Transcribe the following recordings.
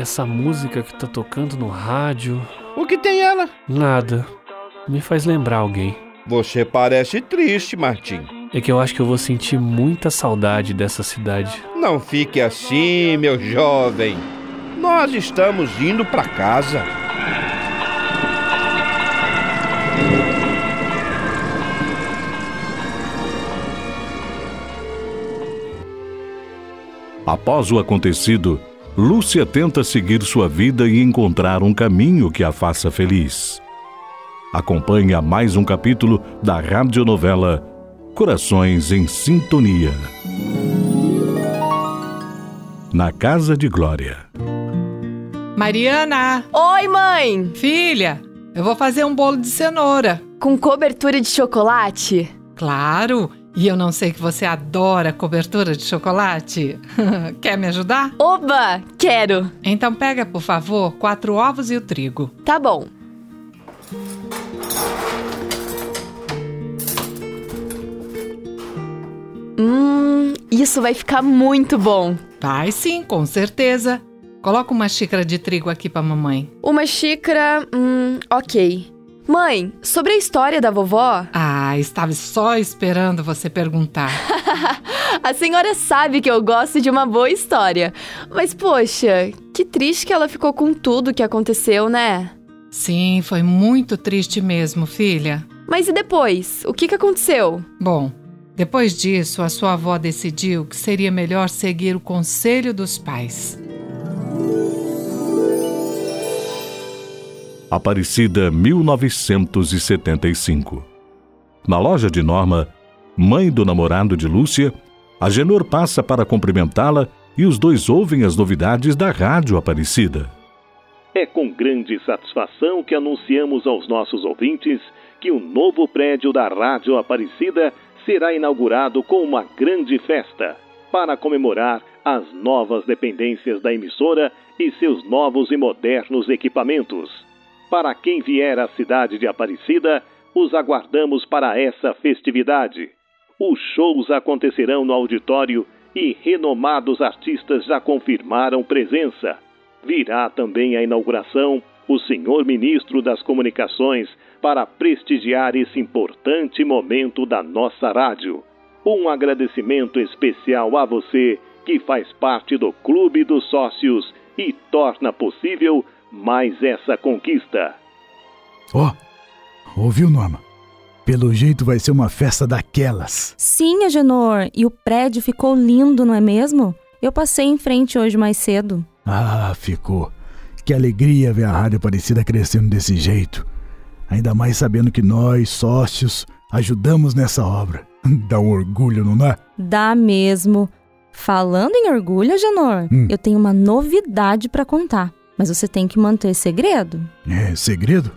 Essa música que tá tocando no rádio. O que tem ela? Nada. Me faz lembrar alguém. Você parece triste, Martim. É que eu acho que eu vou sentir muita saudade dessa cidade. Não fique assim, meu jovem. Nós estamos indo para casa. Após o acontecido, Lúcia tenta seguir sua vida e encontrar um caminho que a faça feliz. Acompanhe mais um capítulo da radionovela Corações em Sintonia. Na Casa de Glória. Mariana! Oi, mãe! Filha, eu vou fazer um bolo de cenoura. Com cobertura de chocolate? Claro! E eu não sei que você adora cobertura de chocolate. Quer me ajudar? Oba! Quero! Então pega, por favor, quatro ovos e o trigo. Tá bom. Hum, isso vai ficar muito bom. Vai sim, com certeza. Coloca uma xícara de trigo aqui pra mamãe. Uma xícara, hum, ok. Mãe, sobre a história da vovó? Ah, estava só esperando você perguntar. a senhora sabe que eu gosto de uma boa história. Mas poxa, que triste que ela ficou com tudo que aconteceu, né? Sim, foi muito triste mesmo, filha. Mas e depois? O que, que aconteceu? Bom, depois disso, a sua avó decidiu que seria melhor seguir o conselho dos pais. Aparecida 1975. Na loja de Norma, mãe do namorado de Lúcia, a Genor passa para cumprimentá-la e os dois ouvem as novidades da Rádio Aparecida. É com grande satisfação que anunciamos aos nossos ouvintes que o novo prédio da Rádio Aparecida será inaugurado com uma grande festa para comemorar as novas dependências da emissora e seus novos e modernos equipamentos. Para quem vier à cidade de Aparecida, os aguardamos para essa festividade. Os shows acontecerão no auditório e renomados artistas já confirmaram presença. Virá também a inauguração o senhor ministro das Comunicações para prestigiar esse importante momento da nossa rádio. Um agradecimento especial a você que faz parte do Clube dos Sócios e torna possível mais essa conquista. Ó, oh, ouviu, Norma? Pelo jeito vai ser uma festa daquelas. Sim, Agenor, e o prédio ficou lindo, não é mesmo? Eu passei em frente hoje mais cedo. Ah, ficou. Que alegria ver a Rádio Aparecida crescendo desse jeito. Ainda mais sabendo que nós, sócios, ajudamos nessa obra. Dá um orgulho, não dá? Dá mesmo. Falando em orgulho, Agenor, hum. eu tenho uma novidade para contar. Mas você tem que manter segredo. É, segredo?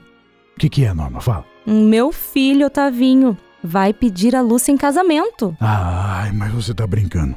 O que, que é, Norma? Fala. Meu filho, Otavinho, vai pedir a Lúcia em casamento. Ai, mas você tá brincando.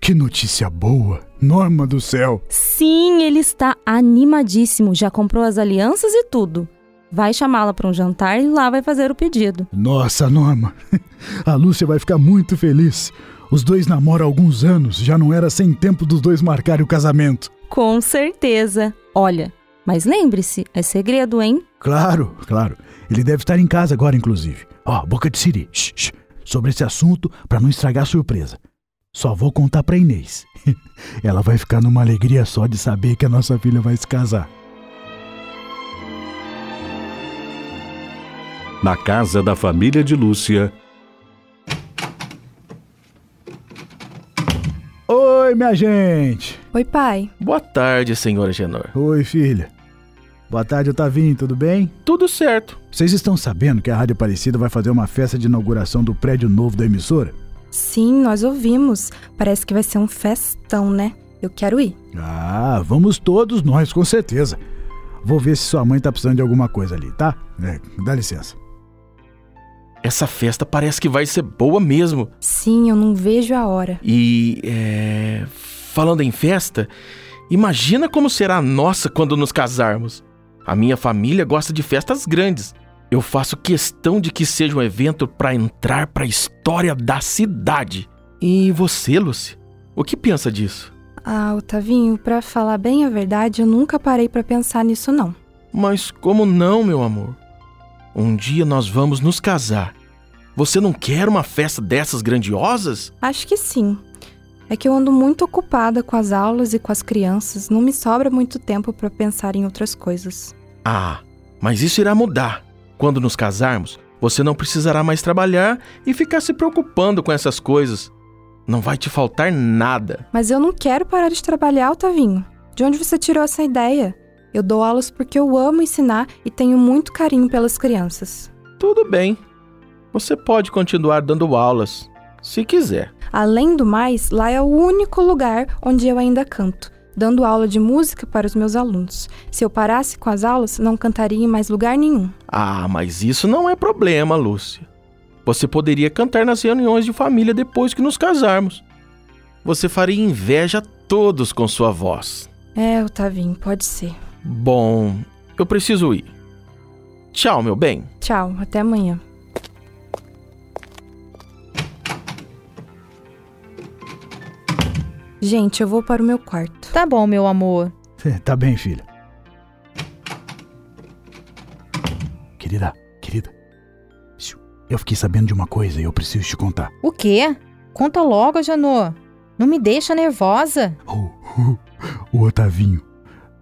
Que notícia boa! Norma do céu! Sim, ele está animadíssimo. Já comprou as alianças e tudo. Vai chamá-la para um jantar e lá vai fazer o pedido. Nossa, Norma! A Lúcia vai ficar muito feliz. Os dois namoram há alguns anos, já não era sem tempo dos dois marcarem o casamento. Com certeza. Olha, mas lembre-se, é segredo, hein? Claro, claro. Ele deve estar em casa agora, inclusive. Ó, oh, boca de siri. Shh, shh. Sobre esse assunto, para não estragar a surpresa. Só vou contar pra Inês. Ela vai ficar numa alegria só de saber que a nossa filha vai se casar. Na casa da família de Lúcia. Oi, minha gente! Oi, pai. Boa tarde, senhora Genor. Oi, filha. Boa tarde, Otavinho, tudo bem? Tudo certo. Vocês estão sabendo que a Rádio Aparecida vai fazer uma festa de inauguração do prédio novo da emissora? Sim, nós ouvimos. Parece que vai ser um festão, né? Eu quero ir. Ah, vamos todos nós, com certeza. Vou ver se sua mãe tá precisando de alguma coisa ali, tá? É, dá licença. Essa festa parece que vai ser boa mesmo. Sim, eu não vejo a hora. E, é... falando em festa, imagina como será a nossa quando nos casarmos. A minha família gosta de festas grandes. Eu faço questão de que seja um evento para entrar para a história da cidade. E você, Lucy? O que pensa disso? Ah, Otavinho, para falar bem a verdade, eu nunca parei para pensar nisso não. Mas como não, meu amor? Um dia nós vamos nos casar. Você não quer uma festa dessas grandiosas? Acho que sim. É que eu ando muito ocupada com as aulas e com as crianças, não me sobra muito tempo para pensar em outras coisas. Ah, mas isso irá mudar. Quando nos casarmos, você não precisará mais trabalhar e ficar se preocupando com essas coisas. Não vai te faltar nada. Mas eu não quero parar de trabalhar, Otavinho. De onde você tirou essa ideia? Eu dou aulas porque eu amo ensinar e tenho muito carinho pelas crianças. Tudo bem. Você pode continuar dando aulas, se quiser. Além do mais, lá é o único lugar onde eu ainda canto dando aula de música para os meus alunos. Se eu parasse com as aulas, não cantaria em mais lugar nenhum. Ah, mas isso não é problema, Lúcia. Você poderia cantar nas reuniões de família depois que nos casarmos. Você faria inveja a todos com sua voz. É, Otavinho, pode ser. Bom, eu preciso ir. Tchau, meu bem. Tchau, até amanhã. Gente, eu vou para o meu quarto. Tá bom, meu amor. tá bem, filha. Querida, querida. Eu fiquei sabendo de uma coisa e eu preciso te contar. O quê? Conta logo, Janô. Não me deixa nervosa. Oh, oh, o Otavinho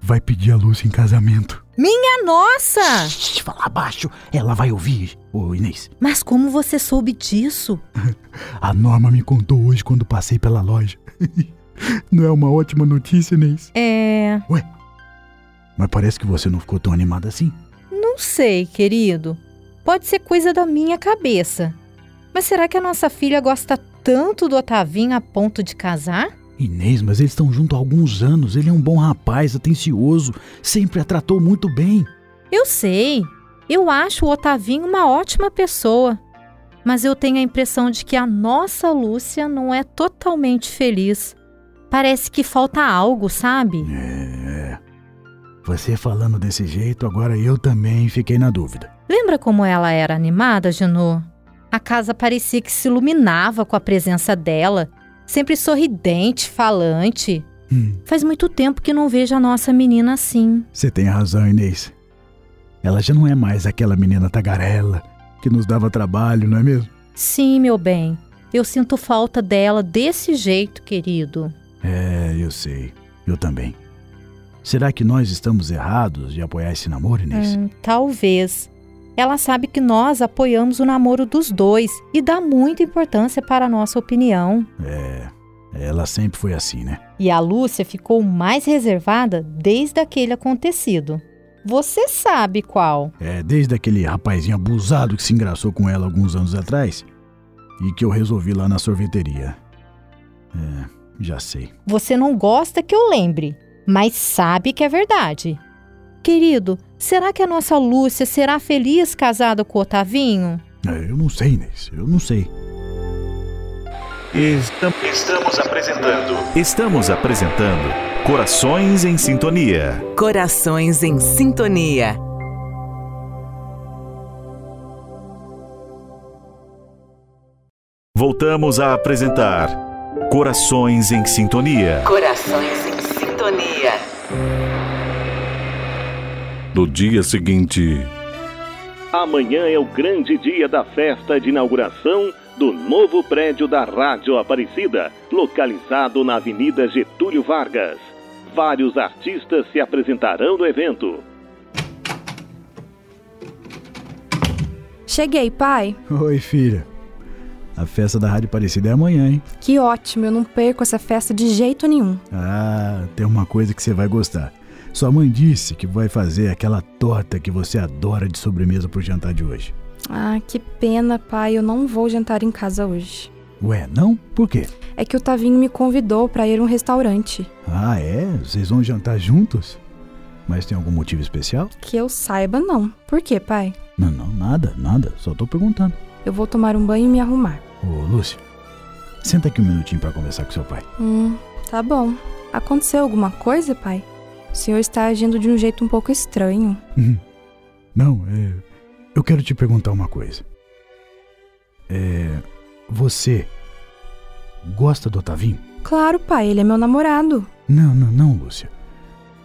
vai pedir a Lúcia em casamento. Minha nossa! Shhh, fala baixo, ela vai ouvir, ô Inês. Mas como você soube disso? a Norma me contou hoje quando passei pela loja. Não é uma ótima notícia, Inês? É. Ué? Mas parece que você não ficou tão animada assim. Não sei, querido. Pode ser coisa da minha cabeça. Mas será que a nossa filha gosta tanto do Otavinho a ponto de casar? Inês, mas eles estão juntos há alguns anos. Ele é um bom rapaz, atencioso, sempre a tratou muito bem. Eu sei. Eu acho o Otavinho uma ótima pessoa. Mas eu tenho a impressão de que a nossa Lúcia não é totalmente feliz. Parece que falta algo, sabe? É. Você falando desse jeito, agora eu também fiquei na dúvida. Lembra como ela era animada, Genô? A casa parecia que se iluminava com a presença dela, sempre sorridente, falante. Hum. Faz muito tempo que não vejo a nossa menina assim. Você tem razão, Inês. Ela já não é mais aquela menina tagarela que nos dava trabalho, não é mesmo? Sim, meu bem. Eu sinto falta dela desse jeito, querido. É, eu sei. Eu também. Será que nós estamos errados de apoiar esse namoro, Inês? Hum, talvez. Ela sabe que nós apoiamos o namoro dos dois e dá muita importância para a nossa opinião. É, ela sempre foi assim, né? E a Lúcia ficou mais reservada desde aquele acontecido. Você sabe qual? É, desde aquele rapazinho abusado que se engraçou com ela alguns anos atrás e que eu resolvi lá na sorveteria. É, já sei. Você não gosta que eu lembre, mas sabe que é verdade. Querido, será que a nossa Lúcia será feliz casada com o Otavinho? É, eu não sei, Inês. Eu não sei. Estamos apresentando. Estamos apresentando Corações em Sintonia. Corações em Sintonia. Voltamos a apresentar Corações em Sintonia. Corações em Sintonia. No dia seguinte. Amanhã é o grande dia da festa de inauguração do novo prédio da Rádio Aparecida, localizado na Avenida Getúlio Vargas. Vários artistas se apresentarão no evento. Cheguei, pai. Oi, filha. A festa da Rádio Aparecida é amanhã, hein? Que ótimo, eu não perco essa festa de jeito nenhum. Ah, tem uma coisa que você vai gostar. Sua mãe disse que vai fazer aquela torta que você adora de sobremesa pro jantar de hoje. Ah, que pena, pai, eu não vou jantar em casa hoje. Ué, não? Por quê? É que o Tavinho me convidou para ir a um restaurante. Ah, é? Vocês vão jantar juntos? Mas tem algum motivo especial? Que eu saiba, não. Por quê, pai? Não, não, nada, nada. Só tô perguntando. Eu vou tomar um banho e me arrumar. Ô, Lúcia, senta aqui um minutinho para conversar com seu pai. Hum, tá bom. Aconteceu alguma coisa, pai? O senhor está agindo de um jeito um pouco estranho. Uhum. Não, é. Eu quero te perguntar uma coisa. É. Você. Gosta do Otavinho? Claro, pai, ele é meu namorado. Não, não, não, Lúcia.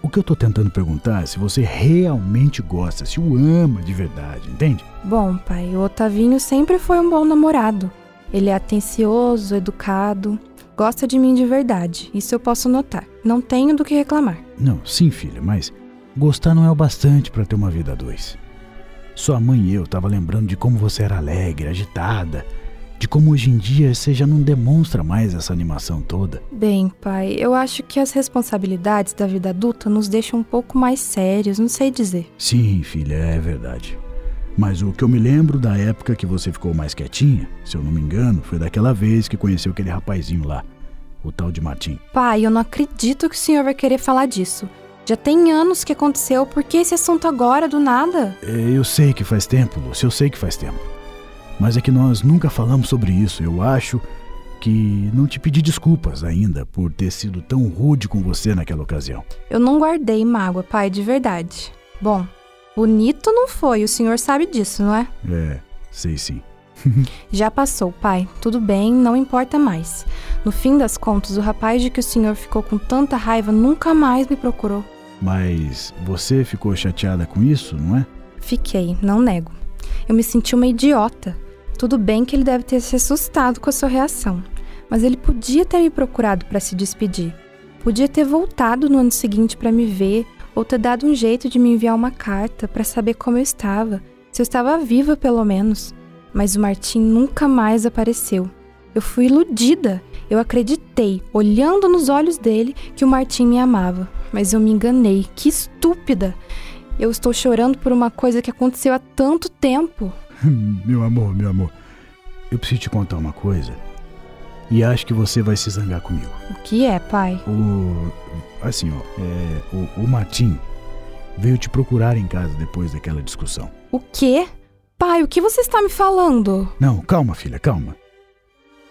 O que eu tô tentando perguntar é se você realmente gosta, se o ama de verdade, entende? Bom, pai, o Otavinho sempre foi um bom namorado. Ele é atencioso, educado, gosta de mim de verdade. Isso eu posso notar. Não tenho do que reclamar. Não, sim, filha, mas gostar não é o bastante para ter uma vida a dois. Sua mãe e eu tava lembrando de como você era alegre, agitada, de como hoje em dia você já não demonstra mais essa animação toda. Bem, pai, eu acho que as responsabilidades da vida adulta nos deixam um pouco mais sérios, não sei dizer. Sim, filha, é verdade. Mas o que eu me lembro da época que você ficou mais quietinha, se eu não me engano, foi daquela vez que conheceu aquele rapazinho lá, o tal de Martim. Pai, eu não acredito que o senhor vai querer falar disso. Já tem anos que aconteceu, por que esse assunto agora, do nada? É, eu sei que faz tempo, Lúcia, eu sei que faz tempo. Mas é que nós nunca falamos sobre isso. Eu acho que não te pedi desculpas ainda por ter sido tão rude com você naquela ocasião. Eu não guardei mágoa, pai, de verdade. Bom, Bonito não foi, o senhor sabe disso, não é? É, sei sim. Já passou, pai. Tudo bem, não importa mais. No fim das contas, o rapaz de que o senhor ficou com tanta raiva nunca mais me procurou. Mas você ficou chateada com isso, não é? Fiquei, não nego. Eu me senti uma idiota. Tudo bem que ele deve ter se assustado com a sua reação, mas ele podia ter me procurado para se despedir. Podia ter voltado no ano seguinte para me ver ou ter dado um jeito de me enviar uma carta para saber como eu estava, se eu estava viva pelo menos. Mas o Martim nunca mais apareceu. Eu fui iludida. Eu acreditei, olhando nos olhos dele, que o Martim me amava. Mas eu me enganei. Que estúpida! Eu estou chorando por uma coisa que aconteceu há tanto tempo. meu amor, meu amor. Eu preciso te contar uma coisa. E acho que você vai se zangar comigo. O que é, pai? O. Assim, ó. É, o, o Martim veio te procurar em casa depois daquela discussão. O quê? Pai, o que você está me falando? Não, calma, filha, calma.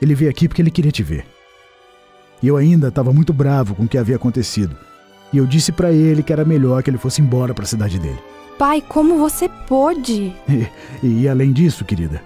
Ele veio aqui porque ele queria te ver. E eu ainda estava muito bravo com o que havia acontecido. E eu disse para ele que era melhor que ele fosse embora para a cidade dele. Pai, como você pôde? E, e, e além disso, querida,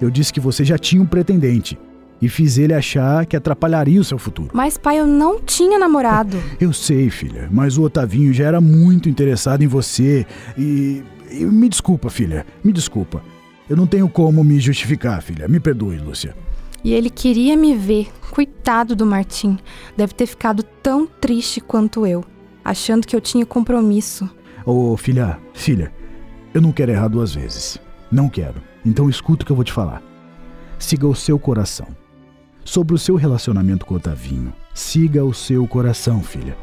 eu disse que você já tinha um pretendente e fiz ele achar que atrapalharia o seu futuro. Mas, pai, eu não tinha namorado. eu sei, filha, mas o Otavinho já era muito interessado em você e. e me desculpa, filha, me desculpa. Eu não tenho como me justificar, filha. Me perdoe, Lúcia. E ele queria me ver. Coitado do Martim. Deve ter ficado tão triste quanto eu, achando que eu tinha compromisso. Ô, oh, filha, filha, eu não quero errar duas vezes. Não quero. Então escuta o que eu vou te falar. Siga o seu coração sobre o seu relacionamento com o Otavinho. Siga o seu coração, filha.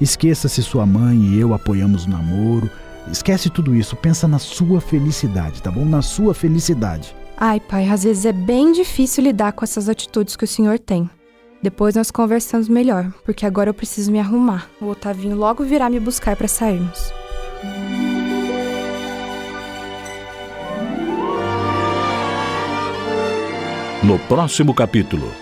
Esqueça se sua mãe e eu apoiamos o namoro. Esquece tudo isso, pensa na sua felicidade, tá bom? Na sua felicidade. Ai, pai, às vezes é bem difícil lidar com essas atitudes que o senhor tem. Depois nós conversamos melhor, porque agora eu preciso me arrumar. O Otavinho logo virá me buscar para sairmos. No próximo capítulo,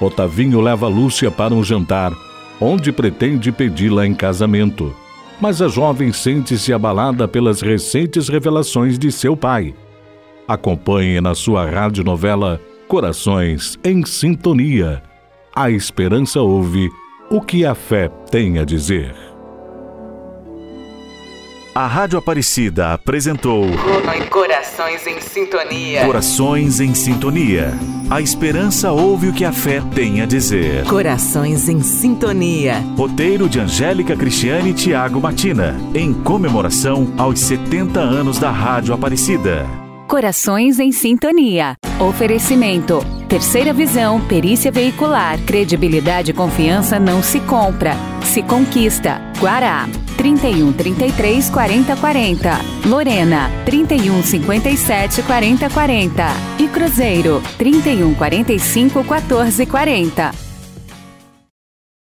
Otavinho leva Lúcia para um jantar, onde pretende pedi-la em casamento. Mas a jovem sente-se abalada pelas recentes revelações de seu pai. Acompanhe na sua radionovela Corações em Sintonia. A esperança ouve o que a fé tem a dizer. A Rádio Aparecida apresentou Corações em Sintonia. Corações em Sintonia. A esperança ouve o que a fé tem a dizer. Corações em Sintonia. Roteiro de Angélica Cristiane e Tiago Matina, em comemoração aos 70 anos da Rádio Aparecida. Corações em Sintonia. Oferecimento. Terceira visão, perícia veicular, credibilidade e confiança não se compra, se conquista. Guará. 31 33 40 40. Lorena, 31 57 40 40. E Cruzeiro, 31 45 14 40.